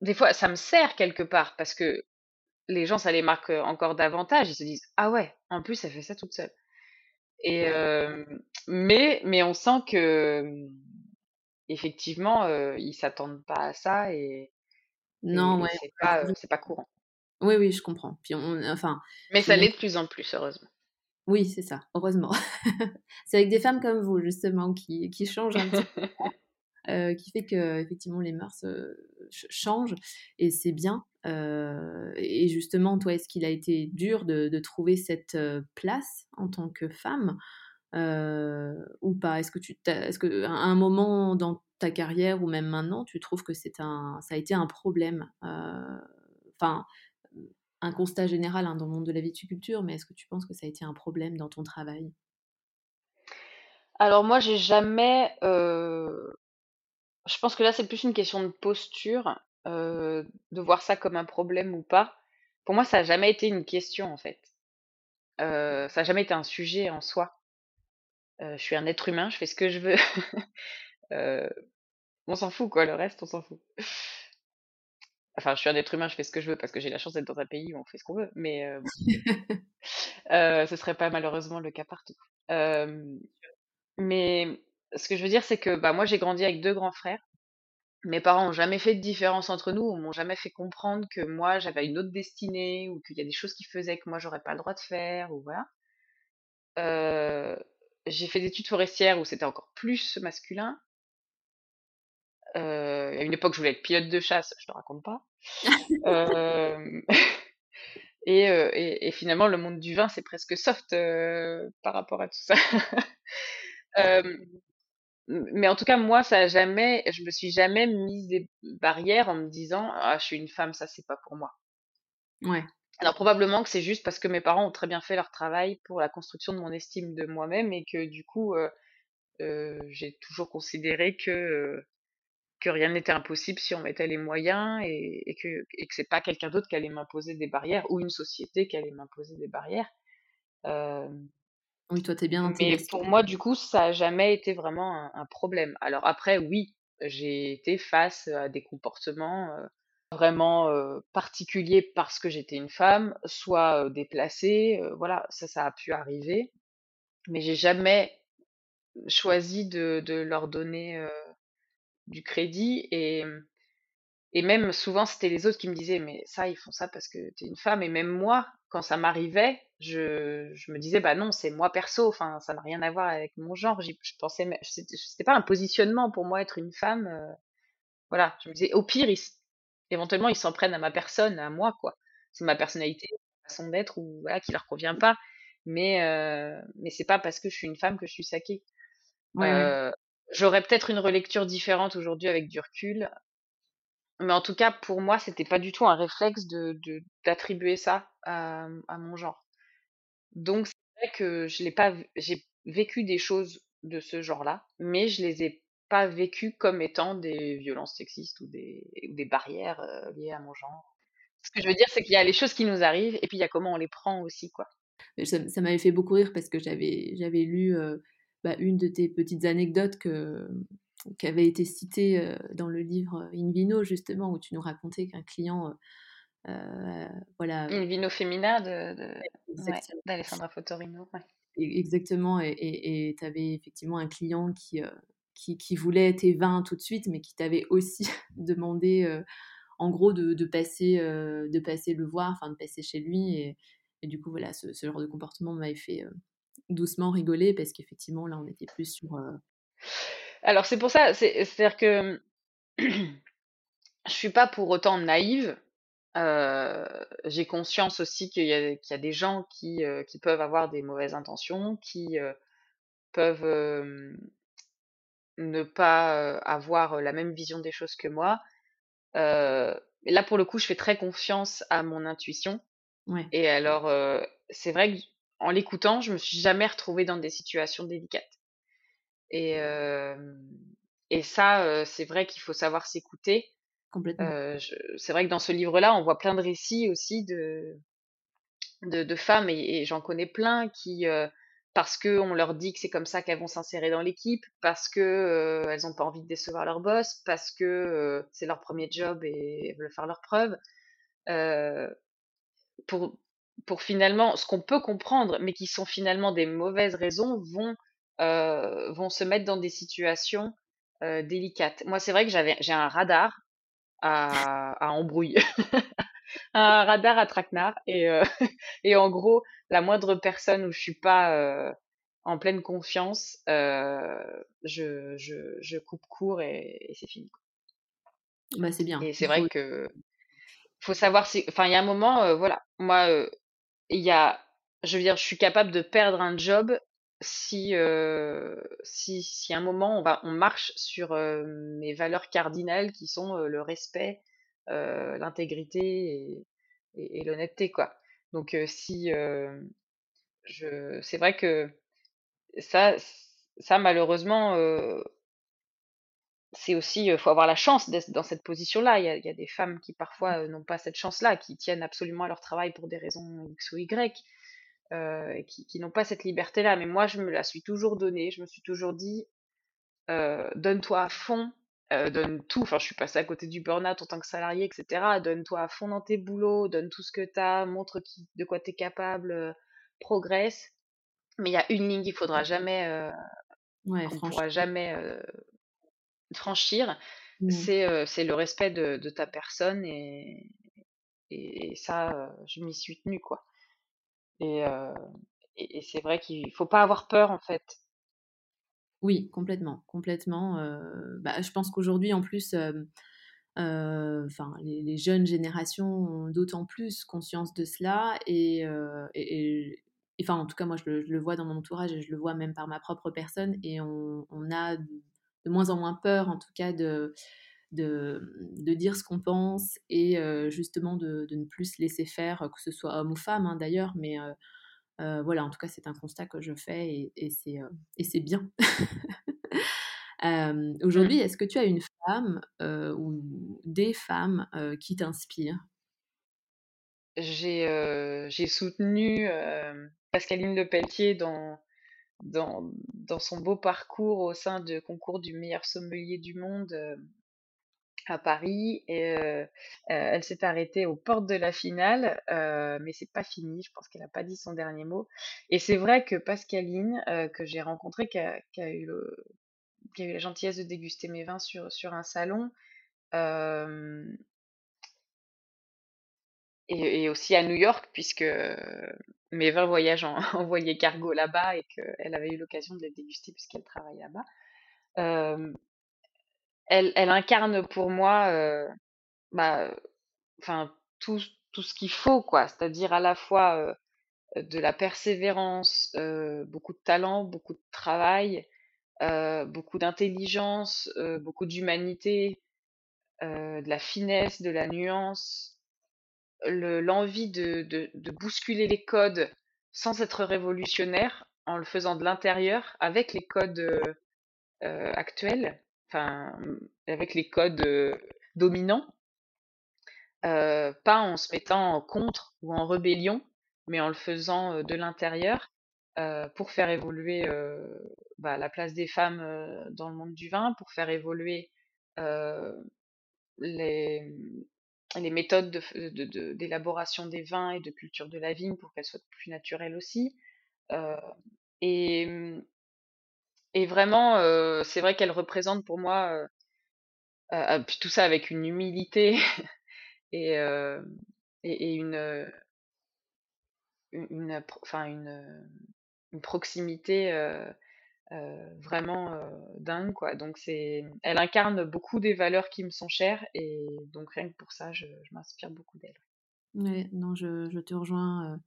des fois ça me sert quelque part parce que les gens ça les marque, encore davantage. Ils se disent: «Ah ouais, en plus elle fait ça toute seule» et mais mais on sent que, mmh, effectivement, ils s'attendent pas à ça et non, et ouais, c'est pas, courant. oui, oui, je comprends. Puis on enfin, Mais ça l'est de plus en plus, heureusement. Oui, c'est ça, heureusement. [laughs] C'est avec des femmes comme vous, justement, qui qui changent un petit heu, [laughs] qui fait qu'effectivement les mœurs, heu, ch changent et c'est bien. Heu et justement, toi, est-ce qu'il a été dur de de trouver cette, place en tant que femme, ou pas? Est-ce que tu est-ce qu'à un moment dans ta carrière ou même maintenant, tu trouves que c'est un ça a été un problème? Enfin, un constat général, hein, dans le monde de la viticulture, mais est-ce que tu penses que ça a été un problème dans ton travail? Alors moi, j'ai jamais, heu, je pense que là, c'est plus une question de posture, heu, de voir ça comme un problème ou pas. Pour moi, ça a jamais été une question, en fait. Heu, ça a jamais été un sujet en soi. Je suis un être humain, je fais ce que je veux. [laughs] On s'en fout quoi, le reste, on s'en fout. Enfin, je suis un être humain, je fais ce que je veux parce que j'ai la chance d'être dans un pays où on fait ce qu'on veut, mais [laughs] bon, heu, [laughs] ce serait pas malheureusement le cas partout. Mais ce que je veux dire, c'est que, bah, moi, j'ai grandi avec 2 grands frères. Mes parents ont jamais fait de différence entre nous, m'ont jamais fait comprendre que moi, j'avais une autre destinée ou qu'il y a des choses qu'ils faisaient que moi, j'aurais pas le droit de faire ou voilà. J'ai fait des études forestières où c'était encore plus masculin. À une époque, je voulais être pilote de chasse, je te raconte pas. [laughs] Et heu et et finalement, le monde du vin, c'est presque soft, heu, par rapport à tout ça. [laughs] Mais en tout cas, moi, ça a jamais je me suis jamais mise des barrières en me disant: «Ah, je suis une femme, ça, c'est pas pour moi». Ouais, Alors probablement que c'est juste parce que mes parents ont très bien fait leur travail pour la construction de mon estime de moi-même et que du coup, j'ai toujours considéré que, que rien n'était impossible si on mettait les moyens et et que et que c'est pas quelqu'un d'autre qui allait m'imposer des barrières ou une société qui allait m'imposer des barrières. Oui, toi, tu es bien tes mais pour moi, du coup, ça a jamais été vraiment un un problème. Alors après, oui, j'ai été face à des comportements, vraiment, particuliers parce que j'étais une femme, soit, heu, voilà, ça, ça a pu arriver. Mais j'ai jamais choisi de de leur donner, du crédit et Et même souvent, c'était les autres qui me disaient: «Mais ça, ils font ça parce que tu es une femme» et même moi, quand ça m'arrivait, je je me disais: «Bah non, c'est moi perso, enfin, ça n'a rien à voir avec mon genre». Je pensais c'était pas un positionnement pour moi être une femme, voilà. Je me disais: «Au pire, ils éventuellement, ils s'en prennent à ma personne, à moi, quoi. C'est ma personnalité, ma façon d'être ou voilà, qui leur convient pas, mais mais c'est pas parce que je suis une femme que je suis saquée». Ouais, ouais. J'aurais peut-être une relecture différente aujourd'hui avec du recul, mais en tout cas, pour moi, c'était pas du tout un réflexe de de d'attribuer ça à, mon genre. Donc c'est vrai que je l'ai pas j'ai vécu des choses de ce genre-là, mais je les ai pas vécues comme étant des violences sexistes ou des des barrières, heu, liées à mon genre. Ce que je veux dire, c'est qu'il y a les choses qui nous arrivent et puis il y a comment on les prend aussi, quoi. Ça m'avait fait beaucoup rire parce que j'avais lu, heu, bah, une de tes petites anecdotes que qui avait été citée, heu, dans le livre, In Vino justement, où tu nous racontais qu'un client, heu, voilà, Une Vino Femina de de ouais, d'Alessandra ouais. e exactement et et et tu avais effectivement un client qui, qui qui voulait tes vins tout de suite, mais qui t'avait aussi [laughs] demandé, en gros, de, passer, de passer le voir, enfin de passer chez lui. Et, du coup, voilà, ce, genre de comportement m'avait fait doucement rigoler parce qu'effectivement, là, on était plus sur. Alors, c'est pour ça, c'est-à-dire que [clears throat] je suis pas pour autant naïve. j'ai conscience aussi qu'il y, y, a des gens qui, qui, peuvent avoir des mauvaises intentions, qui peuvent ne pas avoir la même vision des choses que moi. là, pour le coup, je fais très confiance à mon intuition. Et alors, c'est vrai qu'en l'écoutant, je me suis jamais retrouvée dans des situations délicates. Et, et ça, c'est vrai qu'il faut savoir s'écouter. Complètement. c'est vrai que dans ce livre-là, on voit plein de récits aussi de, de, femmes, et, j'en connais plein qui, parce qu'on leur dit que c'est comme ça qu'elles vont s'insérer dans l'équipe, parce que elles n'ont pas envie de décevoir leur boss, parce que c'est leur premier job et elles veulent faire leur preuve. pour, pour finalement, ce qu'on peut comprendre, mais qui sont finalement des mauvaises raisons, vont, vont se mettre dans des situations délicates. Moi, c'est vrai que j'avais, j'ai un radar à, à embrouille. [laughs] un radar à traquenard. Et, euh, [laughs] et en gros, la moindre personne où je suis pas euh, en pleine confiance, euh, je, je, je, coupe court et, c'est fini. Bah, c'est bien. Et c'est vrai que faut savoir si, enfin, il y a un moment, voilà, moi, il y a, je veux dire, je suis capable de perdre un job si, si, si à un moment on va, on marche sur mes valeurs cardinales qui sont le respect, euh, l'intégrité et, l'honnêteté, quoi. Donc, euh, si euh, je, c'est vrai que ça, ça malheureusement, c'est aussi, il faut avoir la chance d'être dans cette position-là. Il y a, des femmes qui parfois n'ont pas cette chance-là, qui tiennent absolument à leur travail pour des raisons X ou Y, et qui, qui n'ont pas cette liberté-là. Mais moi, je me la suis toujours donnée. Je me suis toujours dit, donne-toi à fond, euh, donne tout. Enfin, je suis passée à côté du burn-out en tant que salarié, etc. Donne-toi à fond dans tes boulots, donne tout ce que tu as, montre qui, de quoi tu es capable, euh, progresse. Mais il y a une ligne qu'il faudra jamais, euh, ouais, pourra jamais euh, franchir. Mmh. C'est, le respect de, de, ta personne et, et, ça, je m'y suis tenue, quoi. Et, et, et c'est vrai qu'il faut pas avoir peur, en fait. Oui, complètement, complètement. bah, je pense qu'aujourd'hui, en plus, enfin, les, jeunes générations ont d'autant plus conscience de cela et, enfin, en tout cas, moi, je le, vois dans mon entourage et je le vois même par ma propre personne et on, a de, moins en moins peur, en tout cas, de, de, dire ce qu'on pense et justement de, ne plus se laisser faire, que ce soit homme ou femme hein, d'ailleurs, mais euh, voilà, en tout cas, c'est un constat que je fais et, et c'est euh, bien. [laughs] euh, Aujourd'hui, mmh. est-ce que tu as une femme euh, ou des femmes qui t'inspirent? J'ai soutenu Pascaline Lepelletier dans, dans, son beau parcours au sein de concours du meilleur sommelier du monde à Paris euh, euh, elle s'est arrêtée aux portes de la finale, euh, mais c'est pas fini. Je pense qu'elle n'a pas dit son dernier mot. Et c'est vrai que Pascaline, que j'ai rencontrée, qui a, eu la gentillesse de déguster mes vins sur un salon, et, aussi à New York, puisque mes vins voyagent en, [laughs] envoyé cargo là-bas et qu'elle avait eu l'occasion de les déguster puisqu'elle travaille là-bas. Elle, elle incarne pour moi bah, tout, tout ce qu'il faut quoi. C'est-à-dire à la fois de la persévérance beaucoup de talent beaucoup de travail beaucoup d'intelligence beaucoup d'humanité de la finesse de la nuance l'envie de, de, bousculer les codes sans être révolutionnaire en le faisant de l'intérieur avec les codes actuels enfin, avec les codes euh, dominants, euh, pas en se mettant en contre ou en rébellion, mais en le faisant euh, de l'intérieur pour faire évoluer bah, la place des femmes dans le monde du vin, pour faire évoluer les, les méthodes d'élaboration de, de, des vins et de culture de la vigne pour qu'elles soient plus naturelles aussi. et, et vraiment, c'est vrai qu'elle représente pour moi, puis tout ça avec une humilité [laughs] et, et, une, une, enfin une, une proximité vraiment dingue quoi. Donc c'est, elle incarne beaucoup des valeurs qui me sont chères et donc rien que pour ça, je, m'inspire beaucoup d'elle. Non, je, te rejoins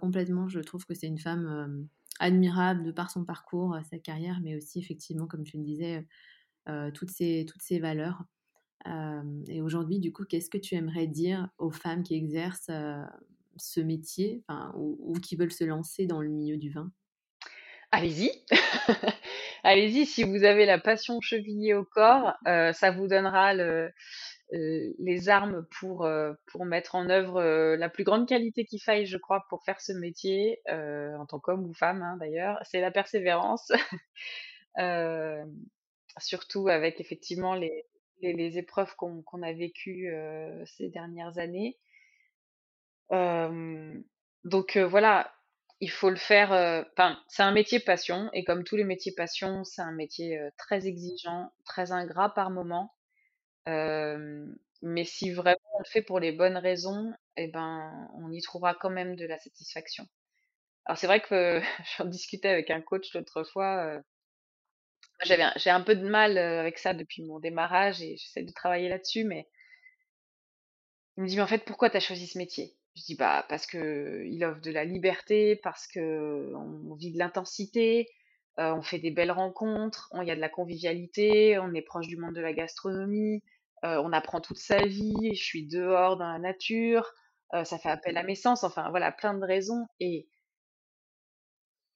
complètement. Je trouve que c'est une femme admirable de par son parcours, sa carrière, mais aussi effectivement, comme tu le disais, toutes ces toutes ces valeurs. et aujourd'hui, du coup, qu'est-ce que tu aimerais dire aux femmes qui exercent ce métier, ou qui veulent se lancer dans le milieu du vin? Allez-y, [laughs] allez-y. Si vous avez la passion chevillée au corps, ça vous donnera le, les armes pour, pour mettre en œuvre la plus grande qualité qu'il faille, je crois, pour faire ce métier, en tant qu'homme ou femme hein, d'ailleurs, c'est la persévérance. [laughs] surtout avec effectivement les, épreuves qu'on a vécues ces dernières années. donc voilà, il faut le faire. Enfin, c'est un métier passion, et comme tous les métiers passion, c'est un métier très exigeant, très ingrat par moment mais si vraiment on le fait pour les bonnes raisons, eh ben, on y trouvera quand même de la satisfaction. Alors c'est vrai que [laughs] j'en discutais avec un coach l'autre fois, j'avais j'ai un peu de mal, avec ça depuis mon démarrage et j'essaie de travailler là-dessus, mais il me dit: «Mais en fait, pourquoi tu as choisi ce métier?» Je dis: «Bah, parce qu'il offre de la liberté, parce qu'on vit de l'intensité, on fait des belles rencontres, il y a de la convivialité, on est proche du monde de la gastronomie, on apprend toute sa vie, je suis dehors dans la nature, ça fait appel à mes sens, enfin voilà, plein de raisons. Et,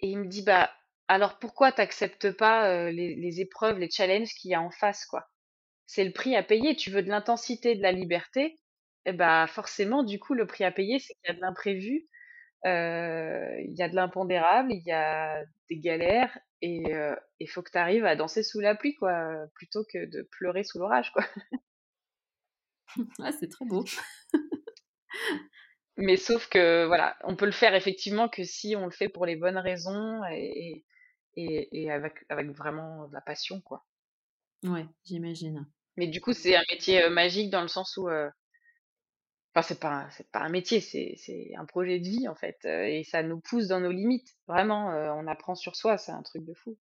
et il me dit, bah, alors pourquoi t'acceptes pas les, épreuves, les challenges qu'il y a en face, quoi? C'est le prix à payer, tu veux de l'intensité, de la liberté, et eh bah forcément, du coup, le prix à payer, c'est qu'il y a de l'imprévu, il y a de l'impondérable, il y a des galères, et il faut que tu arrives à danser sous la pluie, quoi, plutôt que de pleurer sous l'orage, quoi. [laughs] ah, c'est très beau. [laughs] Mais sauf que, voilà, on peut le faire effectivement que si on le fait pour les bonnes raisons et, et, et avec, avec vraiment de la passion, quoi. Ouais, j'imagine. Mais du coup, c'est un métier magique dans le sens où. Enfin, c'est pas, c'est pas un métier, c'est, c'est un projet de vie, en fait. et ça nous pousse dans nos limites. Vraiment, on apprend sur soi, c'est un truc de fou.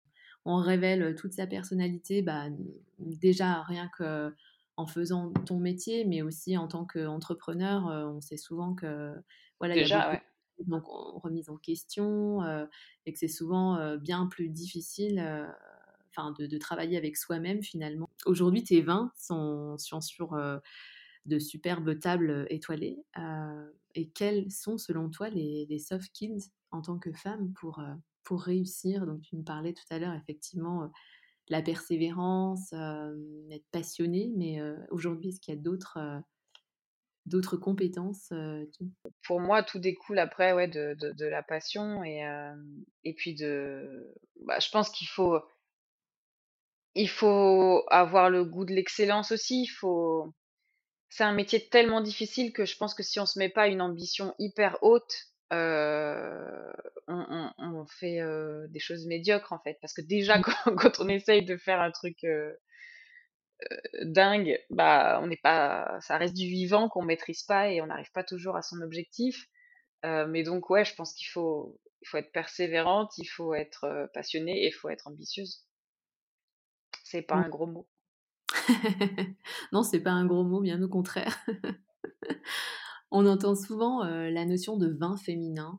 On révèle toute sa personnalité, bah, déjà rien que en faisant ton métier, mais aussi en tant qu'entrepreneur, euh, on sait souvent que voilà, il y a beaucoup donc, remise en question euh, et que c'est souvent euh, bien plus difficile enfin, de, travailler avec soi-même finalement. Aujourd'hui, tes vins sont, sur de superbes tables étoilées. et quels sont selon toi les, soft skills en tant que femme pour, pour réussir? Donc tu me parlais tout à l'heure effectivement la persévérance, être passionné. Mais aujourd'hui, est-ce qu'il y a d'autres d'autres compétences Pour moi, tout découle après ouais, de, la passion et, et puis de. Bah, je pense qu'il faut il faut avoir le goût de l'excellence aussi. Il faut. C'est un métier tellement difficile que je pense que si on se met pas une ambition hyper haute, euh, on, fait euh, des choses médiocres en fait. Parce que déjà, mmh. [laughs] quand, on essaye de faire un truc euh, dingue, bah, on n'est pas, ça reste du vivant qu'on maîtrise pas et on n'arrive pas toujours à son objectif. mais donc, ouais, je pense qu'il faut, il faut être persévérante, il faut être passionné et il faut être ambitieuse. C'est pas mmh. un gros mot. [laughs] non, c'est pas un gros mot, bien au contraire. [laughs] On entend souvent la notion de vin féminin.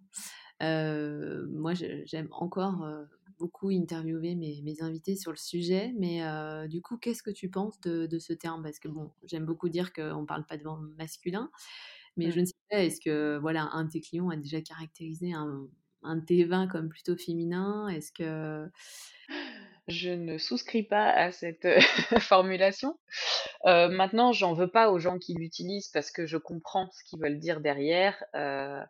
moi, j'aime encore beaucoup interviewer mes, invités sur le sujet, mais du coup, qu'est-ce que tu penses de, ce terme? Parce que bon, j'aime beaucoup dire qu'on ne parle pas de vin masculin, mais je mmh. ne sais pas, est-ce que voilà, un de tes clients a déjà caractérisé un, un de tes vins comme plutôt féminin? Est-ce que je ne souscris pas à cette euh, [laughs] formulation. Euh, maintenant, j'en veux pas aux gens qui l'utilisent parce que je comprends ce qu'ils veulent dire derrière, euh,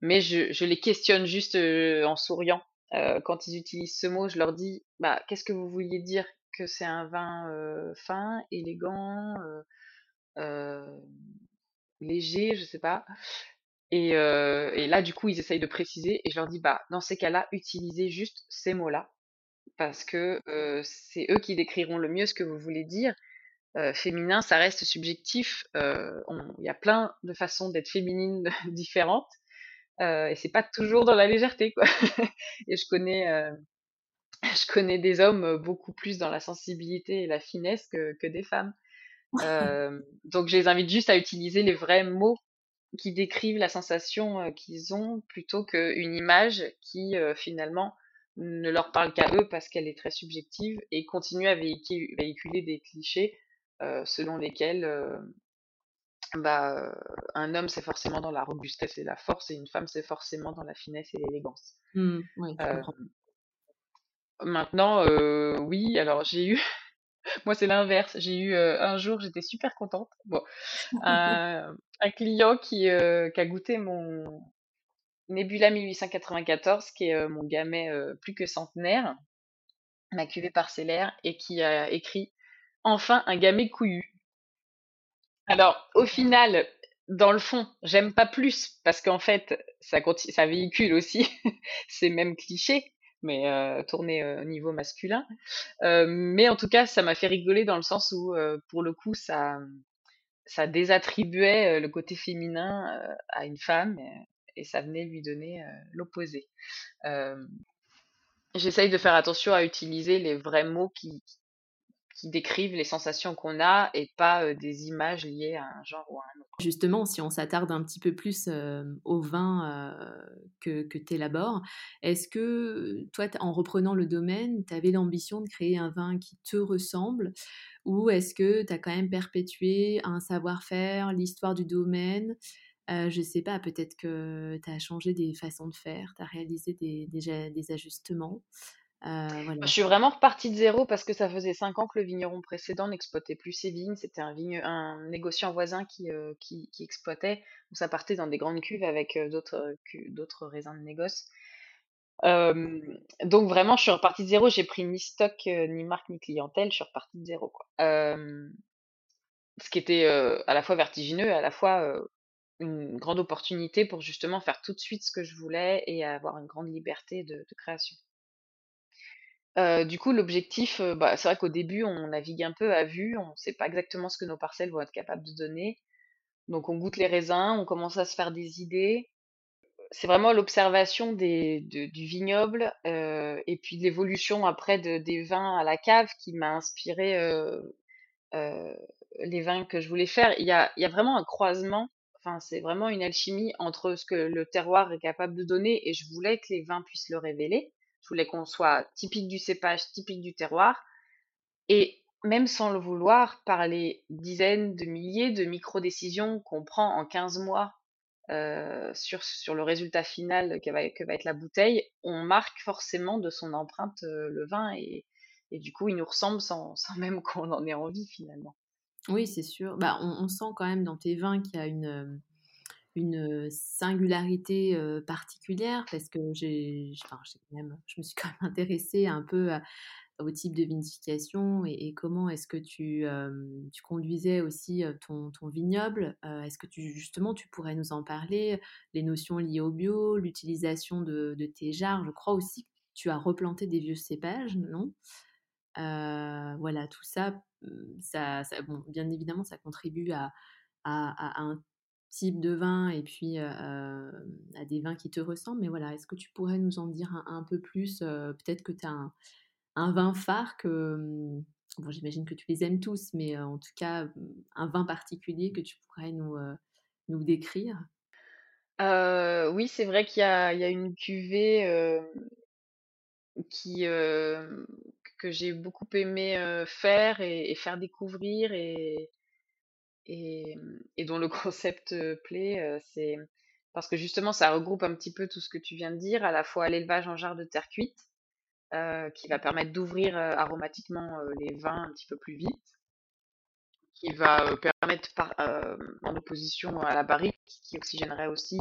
mais je, les questionne juste en souriant. quand ils utilisent ce mot, je leur dis bah, Qu'est-ce que vous vouliez dire Que c'est un vin fin, élégant, léger, je sais pas. Et, et, là, du coup, ils essayent de préciser et je leur dis bah, Dans ces cas-là, utilisez juste ces mots-là parce que c'est eux qui décriront le mieux ce que vous voulez dire. féminin, ça reste subjectif. Il y a plein de façons d'être féminine [laughs] différentes. et c'est pas toujours dans la légèreté, quoi. [laughs] et je connais, je connais des hommes beaucoup plus dans la sensibilité et la finesse que, que des femmes. [laughs] donc je les invite juste à utiliser les vrais mots qui décrivent la sensation qu'ils ont plutôt qu'une image qui finalement ne leur parle qu'à eux parce qu'elle est très subjective et continue à véhiculer, des clichés selon lesquels bah, un homme c'est forcément dans la robustesse et la force et une femme c'est forcément dans la finesse et l'élégance. Mmh, maintenant, oui, alors j'ai eu [laughs] moi, c'est l'inverse. J'ai eu un jour, j'étais super contente. Bon, [laughs] un, client qui, qui a goûté mon Nebula 1894, qui est mon gamet plus que centenaire, ma cuvée parcellaire, et qui a écrit Enfin un gamet couillu. Alors, au final, dans le fond, j'aime pas plus parce qu'en fait, ça, véhicule aussi [laughs] ces mêmes clichés mais euh, tourné euh, au niveau masculin. Euh, mais en tout cas, ça m'a fait rigoler dans le sens où, pour le coup, ça désattribuait le côté féminin à une femme et, ça venait lui donner l'opposé. J'essaye de faire attention à utiliser les vrais mots qui, décrivent les sensations qu'on a et pas des images liées à un genre ou à un autre. Justement, si on s'attarde un petit peu plus au vin que tu élabores, est-ce que toi, en reprenant le domaine, tu avais l'ambition de créer un vin qui te ressemble ou est-ce que tu as quand même perpétué un savoir-faire, l'histoire du domaine euh, je sais pas, peut-être que tu as changé des façons de faire, tu as réalisé des, des ajustements. Euh, je suis vraiment repartie de zéro parce que ça faisait cinq ans que le vigneron précédent n'exploitait plus ses vignes. C'était un, vigne, un négociant voisin qui, euh, qui, exploitait. Donc ça partait dans des grandes cuves avec euh, d'autres, d'autres raisins de négoce. donc vraiment, je suis repartie de zéro. J'ai pris ni stock, ni marque, ni clientèle. Je suis repartie de zéro. Quoi. ce qui était à la fois vertigineux à la fois une grande opportunité pour justement faire tout de suite ce que je voulais et avoir une grande liberté de création du coup, l'objectif, bah, c'est vrai qu'au début, on navigue un peu à vue, on ne sait pas exactement ce que nos parcelles vont être capables de donner. Donc on goûte les raisins, on commence à se faire des idées. C'est vraiment l'observation du vignoble, et puis l'évolution après de des vins à la cave qui m'a inspiré, les vins que je voulais faire. Il y a vraiment un croisement, enfin, c'est vraiment une alchimie entre ce que le terroir est capable de donner et je voulais que les vins puissent le révéler. Je voulais qu'on soit typique du cépage, typique du terroir. Et même sans le vouloir, par les dizaines de milliers de micro-décisions qu'on prend en 15 mois euh, sur, le résultat final que va, être la bouteille, on marque forcément de son empreinte euh, le vin et, du coup il nous ressemble [laughs] sans même qu'on en ait envie finalement. Oui, c'est sûr. Bah, on, sent quand même dans tes vins qu'il y a une, une singularité particulière parce que j'ai, je me suis quand même intéressée un peu au type de vinification et, comment est-ce que tu, tu conduisais aussi ton, ton vignoble. est-ce que tu, justement tu pourrais nous en parler, les notions liées au bio, l'utilisation de, de, tes jarres? Je crois aussi que tu as replanté des vieux cépages, non? Voilà, tout ça, ça, bon, bien évidemment, ça contribue à, un type de vin et puis à des vins qui te ressemblent. Mais voilà, est-ce que tu pourrais nous en dire un, peu plus Peut-être que tu as un, vin phare que... Mmh, bon, j'imagine que tu les aimes tous, mais en tout cas, mmh, un vin particulier que tu pourrais nous décrire? Oui, c'est vrai qu'il y, a, une cuvée qui, que j'ai beaucoup aimé faire et, faire découvrir et, et, dont le [laughs] concept plaît, c'est parce que justement ça regroupe un petit peu tout ce que tu viens de dire, à la fois l'élevage en jarre de terre cuite, qui va permettre d'ouvrir aromatiquement les vins un petit peu plus vite, qui va permettre par, en opposition à la barrique, qui oxygénerait aussi,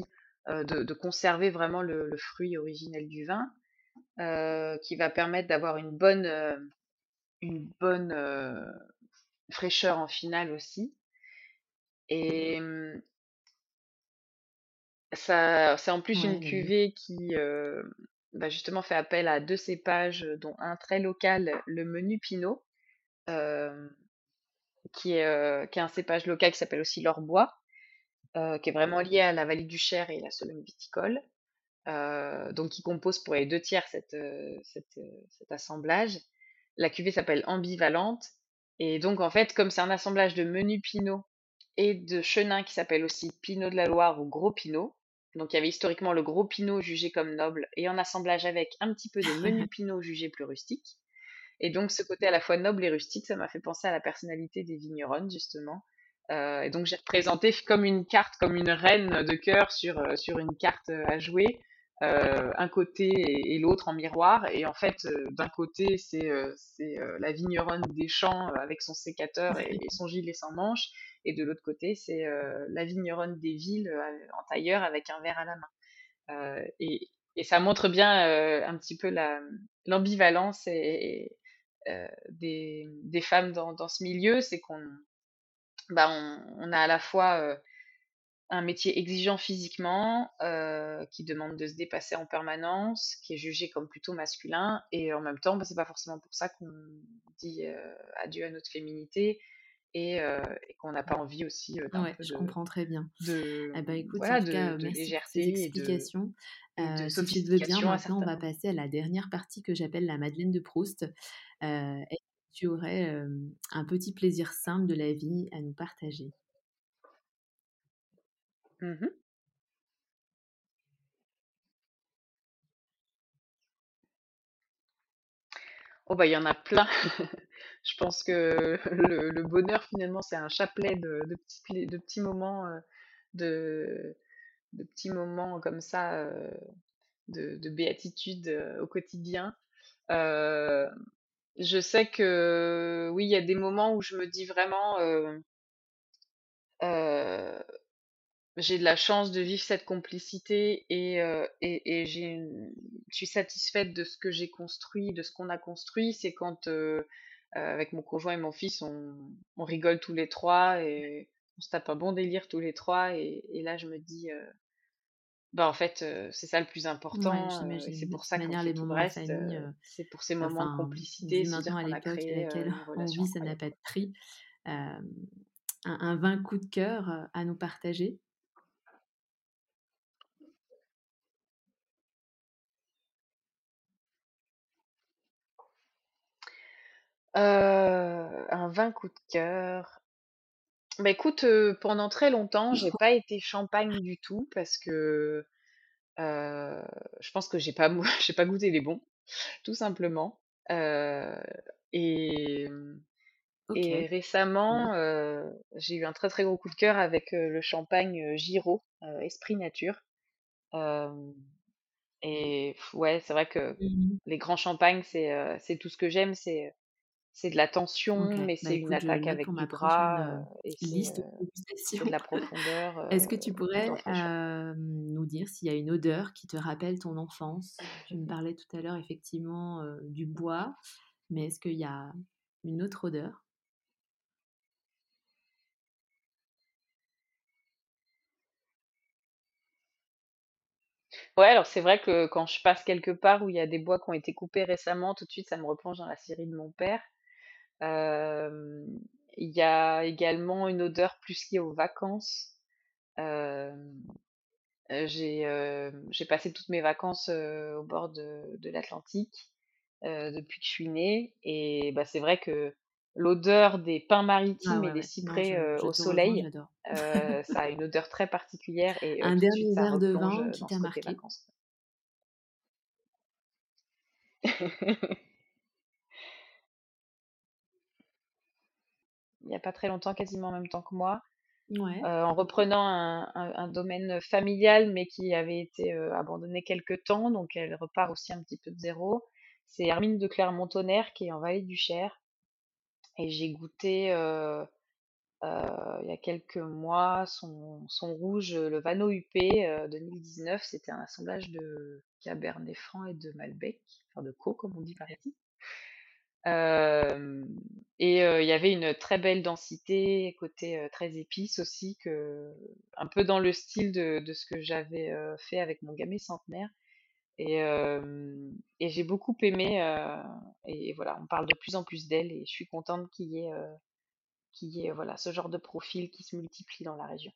de, de, conserver vraiment le, le, fruit originel du vin, qui va permettre d'avoir une bonne, une bonne fraîcheur en finale aussi. Et mmh, ça, c'est en plus une cuvée qui bah, justement fait appel à deux cépages, dont un très local, le menu Pinot, qui est, euh, qui est un cépage local qui s'appelle aussi l'orbois, euh, qui est vraiment lié à la vallée du Cher et la Sologne viticole. Euh, donc qui compose pour les deux tiers cette, cette, cet assemblage. La cuvée s'appelle ambivalente. Et donc en fait, comme c'est un assemblage de menu pinot et de chenin qui s'appelle aussi pinot de la Loire ou gros pinot, donc il y avait historiquement le gros pinot jugé comme noble et en assemblage avec un petit peu de menu [laughs] pinot jugé plus rustique. Et donc ce côté à la fois noble et rustique, ça m'a fait penser à la personnalité des vigneronnes justement. Euh, et donc j'ai représenté comme une carte, comme une reine de cœur sur, sur une carte à jouer, euh, un côté et, l'autre en miroir. Et en fait, euh, d'un côté, c'est euh, la vigneronne des champs avec son sécateur et, son gilet sans manche. Et de l'autre côté, c'est la vigneronne des villes en tailleur avec un verre à la main. Et, et ça montre bien un petit peu la l'ambivalence euh, des, des femmes dans, dans ce milieu. C'est qu'on bah, on, a à la fois un métier exigeant physiquement, euh, qui demande de se dépasser en permanence, qui est jugé comme plutôt masculin, et en même temps, bah, c'est pas forcément pour ça qu'on dit euh, adieu à notre féminité et, euh, et qu'on n'a pas envie aussi d'un Ouais, peu je de, comprends très bien. de Eh ben, écoute, en voilà tout cas, de, de merci pour ces explications. de si tu veux bien, maintenant, on va passer à la dernière partie que j'appelle la Madeleine de Proust. Est-ce que tu aurais un petit plaisir simple de la vie à nous partager? Mhm. Oh bah il y en a plein. [laughs] Je pense que [laughs] le, bonheur finalement c'est un chapelet de, petits, de petits moments euh, de, petits moments comme ça euh, de, de béatitude euh, au quotidien. Je sais que oui, il y a des moments où je me dis vraiment j'ai de la chance de vivre cette complicité et, euh, et, et j'ai je suis satisfaite de ce que j'ai construit, de ce qu'on a construit. C'est quand euh, euh, avec mon conjoint et mon fils, on, on rigole tous les trois et on se tape un bon délire tous les trois. Et, et là, je me dis, bah en fait, c'est ça le plus important c'est pour ça qu'on fait les tout le reste. c'est pour ces moments de complicité, maintenant à qu'on a l'époque à créé laquelle une on relation vit, ça n'a pas de prix. Un, un vin coup de cœur à nous partager? Un vin coup de cœur. Bah écoute, pendant très longtemps, j'ai pas été champagne du tout parce que je pense que j'ai pas mou- [laughs] j'ai pas goûté les bons, tout simplement. Et, Ok, et récemment, j'ai eu un très très gros coup de cœur avec le champagne Giraud, euh, Esprit Nature. Et ouais, c'est vrai que Mhm. les grands champagnes, c'est c'est tout ce que j'aime. C'est c'est de la tension, mais bah c'est une attaque avec du gras euh, et liste de de la [laughs] profondeur. Est-ce que tu pourrais euh, nous dire s'il y a une odeur qui te rappelle ton enfance? Tu me parlais tout à l'heure effectivement du bois, mais est-ce qu'il y a une autre odeur? Ouais, alors c'est vrai que quand je passe quelque part où il y a des bois qui ont été coupés récemment, tout de suite ça me replonge dans la scierie de mon père. Il y a également une odeur plus liée aux vacances. J'ai passé toutes mes vacances au bord de, de l'Atlantique depuis que je suis née et bah c'est vrai que l'odeur des pins Ah maritimes et des non, cyprès je, euh, au soleil, euh, ça a une [laughs] odeur très particulière et Un dernier verre de vin qui t'a marqué? [laughs] Il n'y a pas très longtemps, quasiment en même temps que moi, Ouais. euh, en reprenant un, un- un domaine familial, mais qui avait été euh, abandonné quelque temps, donc elle repart aussi un petit peu de zéro. C'est Hermine de Clermont-Tonnerre qui est en Vallée du Cher. Et j'ai goûté euh, il y a quelques mois son, son rouge, le Vano UP euh, 2019. C'était un assemblage de Cabernet Franc et de Malbec, enfin de Co, comme on dit par ici. Et il y avait une très belle densité, côté très épice aussi, un peu dans le style de, ce que j'avais fait avec mon gamay centenaire. Et, et j'ai beaucoup aimé. et voilà, on parle de plus en plus d'elle et je suis contente qu'il y ait, euh, qui est voilà, ce genre de profil qui se multiplie dans la région.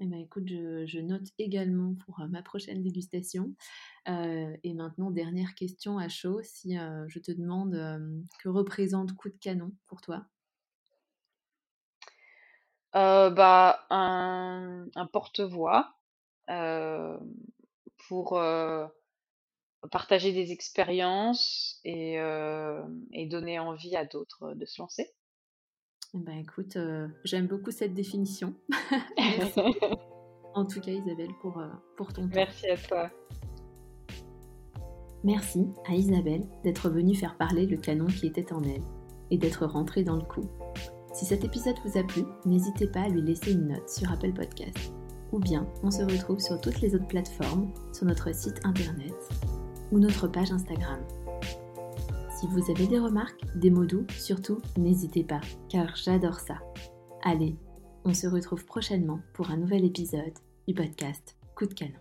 Eh ben, écoute, je, note également pour ma prochaine dégustation. et maintenant, dernière question à chaud, si je te demande que représente coup de canon pour toi? Bah, un, porte-voix pour partager des expériences et donner envie à d'autres de se lancer. Eh ben écoute, euh, j'aime beaucoup cette définition. [laughs] [laughs] en tout cas, Isabelle, pour, euh, pour ton temps. Merci à toi. Merci à Isabelle d'être venue faire parler le canon qui était en elle et d'être rentrée dans le coup. Si cet épisode vous a plu, n'hésitez pas à lui laisser une note sur Apple Podcast. Ou bien, on se retrouve sur toutes les autres plateformes, sur notre site internet ou notre page Instagram. Si vous avez des remarques, des mots doux, surtout, n'hésitez pas, car j'adore ça. Allez, on se retrouve prochainement pour un nouvel épisode du podcast Coup de canon.